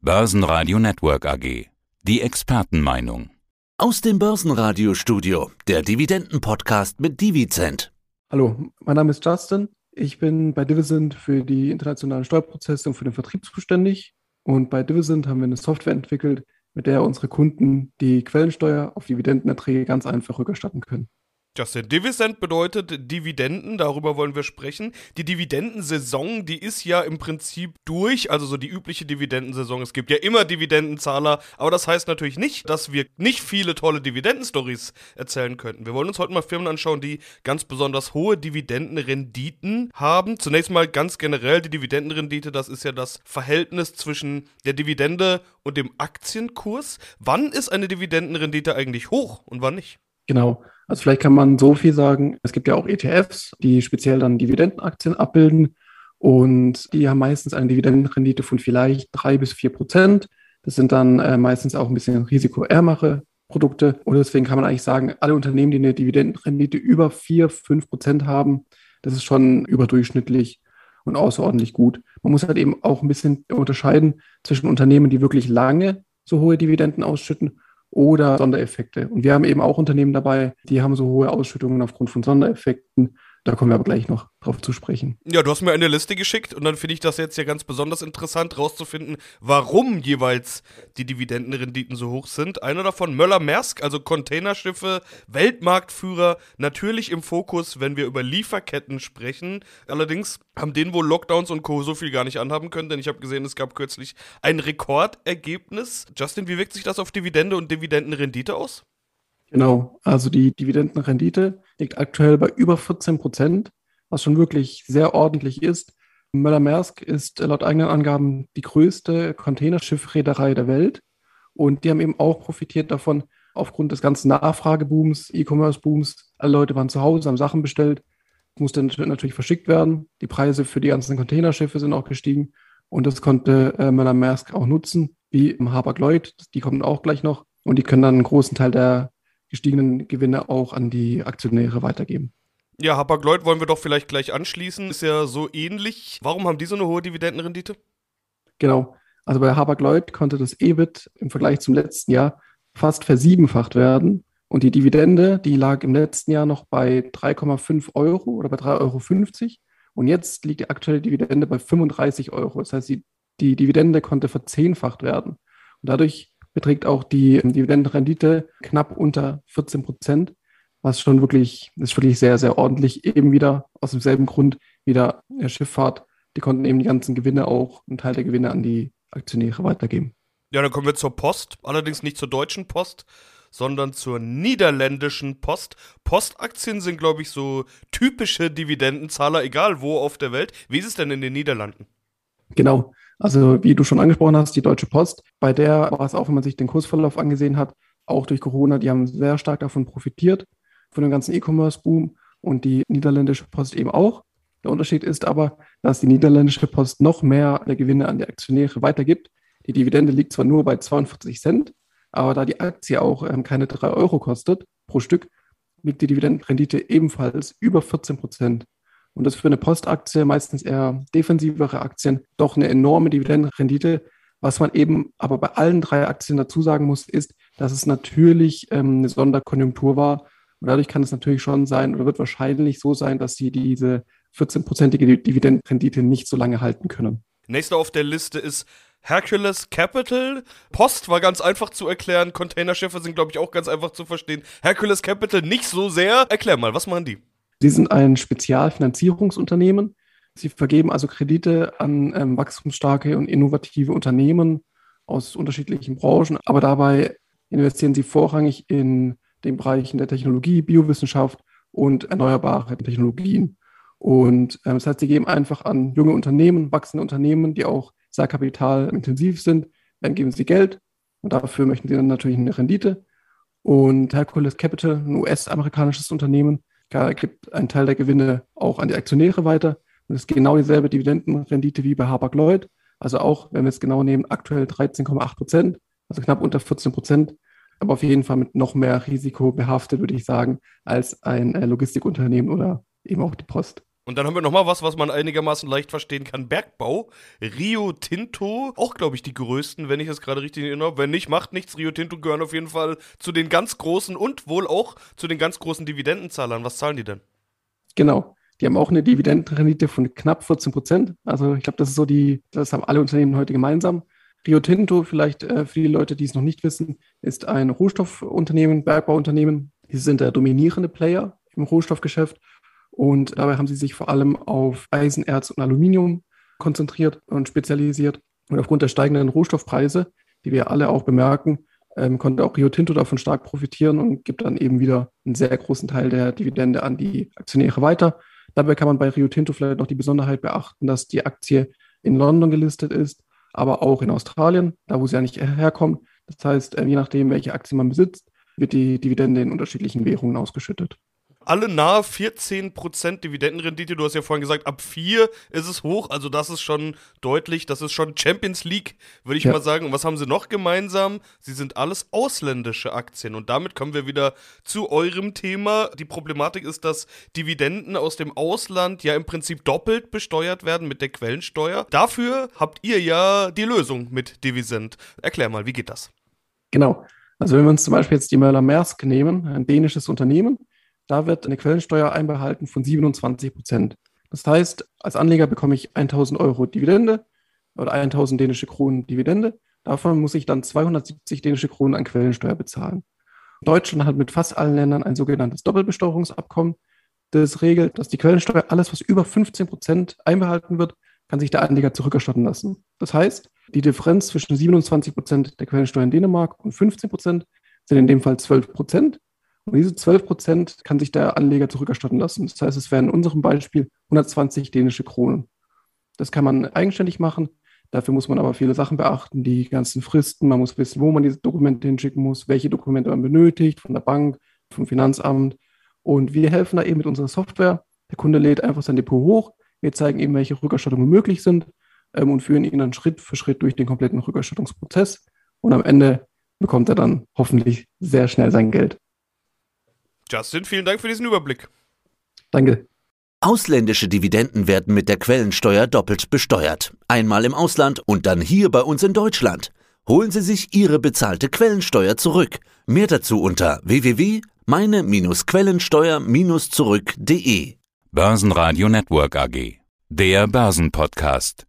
Börsenradio Network AG. Die Expertenmeinung. Aus dem Börsenradiostudio, der Dividenden-Podcast mit Divizent. Hallo, mein Name ist Justin. Ich bin bei Divisent für die internationalen Steuerprozesse und für den Vertrieb zuständig. Und bei Divisent haben wir eine Software entwickelt, mit der unsere Kunden die Quellensteuer auf Dividendenerträge ganz einfach rückerstatten können. Justin, Dividend bedeutet Dividenden, darüber wollen wir sprechen. Die Dividendensaison, die ist ja im Prinzip durch, also so die übliche Dividendensaison. Es gibt ja immer Dividendenzahler, aber das heißt natürlich nicht, dass wir nicht viele tolle Dividendenstories erzählen könnten. Wir wollen uns heute mal Firmen anschauen, die ganz besonders hohe Dividendenrenditen haben. Zunächst mal ganz generell die Dividendenrendite, das ist ja das Verhältnis zwischen der Dividende und dem Aktienkurs. Wann ist eine Dividendenrendite eigentlich hoch und wann nicht? Genau. Also vielleicht kann man so viel sagen, es gibt ja auch ETFs, die speziell dann Dividendenaktien abbilden und die haben meistens eine Dividendenrendite von vielleicht drei bis vier Prozent. Das sind dann äh, meistens auch ein bisschen risikoärmere Produkte und deswegen kann man eigentlich sagen, alle Unternehmen, die eine Dividendenrendite über vier, fünf Prozent haben, das ist schon überdurchschnittlich und außerordentlich gut. Man muss halt eben auch ein bisschen unterscheiden zwischen Unternehmen, die wirklich lange so hohe Dividenden ausschütten oder Sondereffekte. Und wir haben eben auch Unternehmen dabei, die haben so hohe Ausschüttungen aufgrund von Sondereffekten. Da kommen wir aber gleich noch drauf zu sprechen. Ja, du hast mir eine Liste geschickt und dann finde ich das jetzt ja ganz besonders interessant, rauszufinden, warum jeweils die Dividendenrenditen so hoch sind. Einer davon, Möller-Maersk, also Containerschiffe, Weltmarktführer, natürlich im Fokus, wenn wir über Lieferketten sprechen. Allerdings haben denen wohl Lockdowns und Co. so viel gar nicht anhaben können, denn ich habe gesehen, es gab kürzlich ein Rekordergebnis. Justin, wie wirkt sich das auf Dividende und Dividendenrendite aus? Genau, also die Dividendenrendite liegt aktuell bei über 14 Prozent, was schon wirklich sehr ordentlich ist. Möller-Maersk ist laut eigenen Angaben die größte Containerschiffreederei der Welt und die haben eben auch profitiert davon, aufgrund des ganzen Nachfragebooms, E-Commerce-Booms. Alle Leute waren zu Hause, haben Sachen bestellt, musste natürlich verschickt werden. Die Preise für die ganzen Containerschiffe sind auch gestiegen und das konnte äh, Möller-Maersk auch nutzen, wie im Hapag-Lloyd, die kommen auch gleich noch und die können dann einen großen Teil der gestiegenen Gewinne auch an die Aktionäre weitergeben. Ja, Hapag-Lloyd wollen wir doch vielleicht gleich anschließen. Ist ja so ähnlich. Warum haben die so eine hohe Dividendenrendite? Genau. Also bei Hapag-Lloyd konnte das EBIT im Vergleich zum letzten Jahr fast versiebenfacht werden. Und die Dividende, die lag im letzten Jahr noch bei 3,5 Euro oder bei 3,50 Euro. Und jetzt liegt die aktuelle Dividende bei 35 Euro. Das heißt, die, die Dividende konnte verzehnfacht werden. Und dadurch beträgt auch die Dividendenrendite knapp unter 14 Prozent, was schon wirklich, ist wirklich sehr, sehr ordentlich. Eben wieder aus demselben Grund wie der Schifffahrt. Die konnten eben die ganzen Gewinne auch, einen Teil der Gewinne an die Aktionäre weitergeben. Ja, dann kommen wir zur Post, allerdings nicht zur deutschen Post, sondern zur niederländischen Post. Postaktien sind, glaube ich, so typische Dividendenzahler, egal wo auf der Welt. Wie ist es denn in den Niederlanden? Genau. Also wie du schon angesprochen hast, die Deutsche Post, bei der war es auch, wenn man sich den Kursverlauf angesehen hat, auch durch Corona, die haben sehr stark davon profitiert, von dem ganzen E-Commerce-Boom und die niederländische Post eben auch. Der Unterschied ist aber, dass die niederländische Post noch mehr der Gewinne an die Aktionäre weitergibt. Die Dividende liegt zwar nur bei 42 Cent, aber da die Aktie auch ähm, keine 3 Euro kostet pro Stück, liegt die Dividendenrendite ebenfalls über 14 Prozent. Und das für eine Postaktie, meistens eher defensivere Aktien, doch eine enorme Dividendenrendite. Was man eben aber bei allen drei Aktien dazu sagen muss, ist, dass es natürlich ähm, eine Sonderkonjunktur war. Und dadurch kann es natürlich schon sein oder wird wahrscheinlich so sein, dass sie diese 14-prozentige Dividendenrendite nicht so lange halten können. Nächster auf der Liste ist Hercules Capital. Post war ganz einfach zu erklären. Containerschiffe sind, glaube ich, auch ganz einfach zu verstehen. Hercules Capital nicht so sehr. Erklär mal, was machen die? Sie sind ein Spezialfinanzierungsunternehmen. Sie vergeben also Kredite an ähm, wachstumsstarke und innovative Unternehmen aus unterschiedlichen Branchen, aber dabei investieren sie vorrangig in den Bereichen der Technologie, Biowissenschaft und erneuerbare Technologien. Und ähm, das heißt, sie geben einfach an junge Unternehmen, wachsende Unternehmen, die auch sehr kapitalintensiv sind, dann geben sie Geld und dafür möchten sie dann natürlich eine Rendite. Und Hercules Capital, ein US-amerikanisches Unternehmen, gibt einen Teil der Gewinne auch an die Aktionäre weiter. Und es ist genau dieselbe Dividendenrendite wie bei Hapag-Lloyd. Also auch, wenn wir es genau nehmen, aktuell 13,8 Prozent, also knapp unter 14 Prozent, aber auf jeden Fall mit noch mehr Risiko behaftet, würde ich sagen, als ein äh, Logistikunternehmen oder eben auch die Post. Und dann haben wir nochmal was, was man einigermaßen leicht verstehen kann. Bergbau. Rio Tinto, auch glaube ich die größten, wenn ich es gerade richtig erinnere. Wenn nicht, macht nichts. Rio Tinto gehören auf jeden Fall zu den ganz großen und wohl auch zu den ganz großen Dividendenzahlern. Was zahlen die denn? Genau. Die haben auch eine Dividendenrendite von knapp 14 Prozent. Also ich glaube, das ist so die, das haben alle Unternehmen heute gemeinsam. Rio Tinto, vielleicht äh, für die Leute, die es noch nicht wissen, ist ein Rohstoffunternehmen, Bergbauunternehmen. Die sind der dominierende Player im Rohstoffgeschäft und dabei haben sie sich vor allem auf Eisen, Erz und Aluminium konzentriert und spezialisiert. Und aufgrund der steigenden Rohstoffpreise, die wir alle auch bemerken, ähm, konnte auch Rio Tinto davon stark profitieren und gibt dann eben wieder einen sehr großen Teil der Dividende an die Aktionäre weiter. Dabei kann man bei Rio Tinto vielleicht noch die Besonderheit beachten, dass die Aktie in London gelistet ist, aber auch in Australien, da wo sie ja nicht herkommt. Das heißt, äh, je nachdem, welche Aktie man besitzt, wird die Dividende in unterschiedlichen Währungen ausgeschüttet alle nahe 14% Dividendenrendite. Du hast ja vorhin gesagt, ab 4 ist es hoch. Also das ist schon deutlich. Das ist schon Champions League, würde ich ja. mal sagen. Und was haben sie noch gemeinsam? Sie sind alles ausländische Aktien. Und damit kommen wir wieder zu eurem Thema. Die Problematik ist, dass Dividenden aus dem Ausland ja im Prinzip doppelt besteuert werden mit der Quellensteuer. Dafür habt ihr ja die Lösung mit Divisend. Erklär mal, wie geht das? Genau. Also wenn wir uns zum Beispiel jetzt die Möller-Maersk nehmen, ein dänisches Unternehmen, da wird eine Quellensteuer einbehalten von 27 Prozent. Das heißt, als Anleger bekomme ich 1000 Euro Dividende oder 1000 dänische Kronen Dividende. Davon muss ich dann 270 dänische Kronen an Quellensteuer bezahlen. Deutschland hat mit fast allen Ländern ein sogenanntes Doppelbesteuerungsabkommen. Das regelt, dass die Quellensteuer, alles was über 15 Prozent einbehalten wird, kann sich der Anleger zurückerstatten lassen. Das heißt, die Differenz zwischen 27 Prozent der Quellensteuer in Dänemark und 15 Prozent sind in dem Fall 12 Prozent. Und diese 12 Prozent kann sich der Anleger zurückerstatten lassen. Das heißt, es wären in unserem Beispiel 120 dänische Kronen. Das kann man eigenständig machen. Dafür muss man aber viele Sachen beachten, die ganzen Fristen. Man muss wissen, wo man diese Dokumente hinschicken muss, welche Dokumente man benötigt, von der Bank, vom Finanzamt. Und wir helfen da eben mit unserer Software. Der Kunde lädt einfach sein Depot hoch. Wir zeigen ihm, welche Rückerstattungen möglich sind ähm, und führen ihn dann Schritt für Schritt durch den kompletten Rückerstattungsprozess. Und am Ende bekommt er dann hoffentlich sehr schnell sein Geld. Justin, vielen Dank für diesen Überblick. Danke. Ausländische Dividenden werden mit der Quellensteuer doppelt besteuert. Einmal im Ausland und dann hier bei uns in Deutschland. Holen Sie sich Ihre bezahlte Quellensteuer zurück. Mehr dazu unter www.meine-quellensteuer-zurück.de. Börsenradio Network AG. Der Börsenpodcast.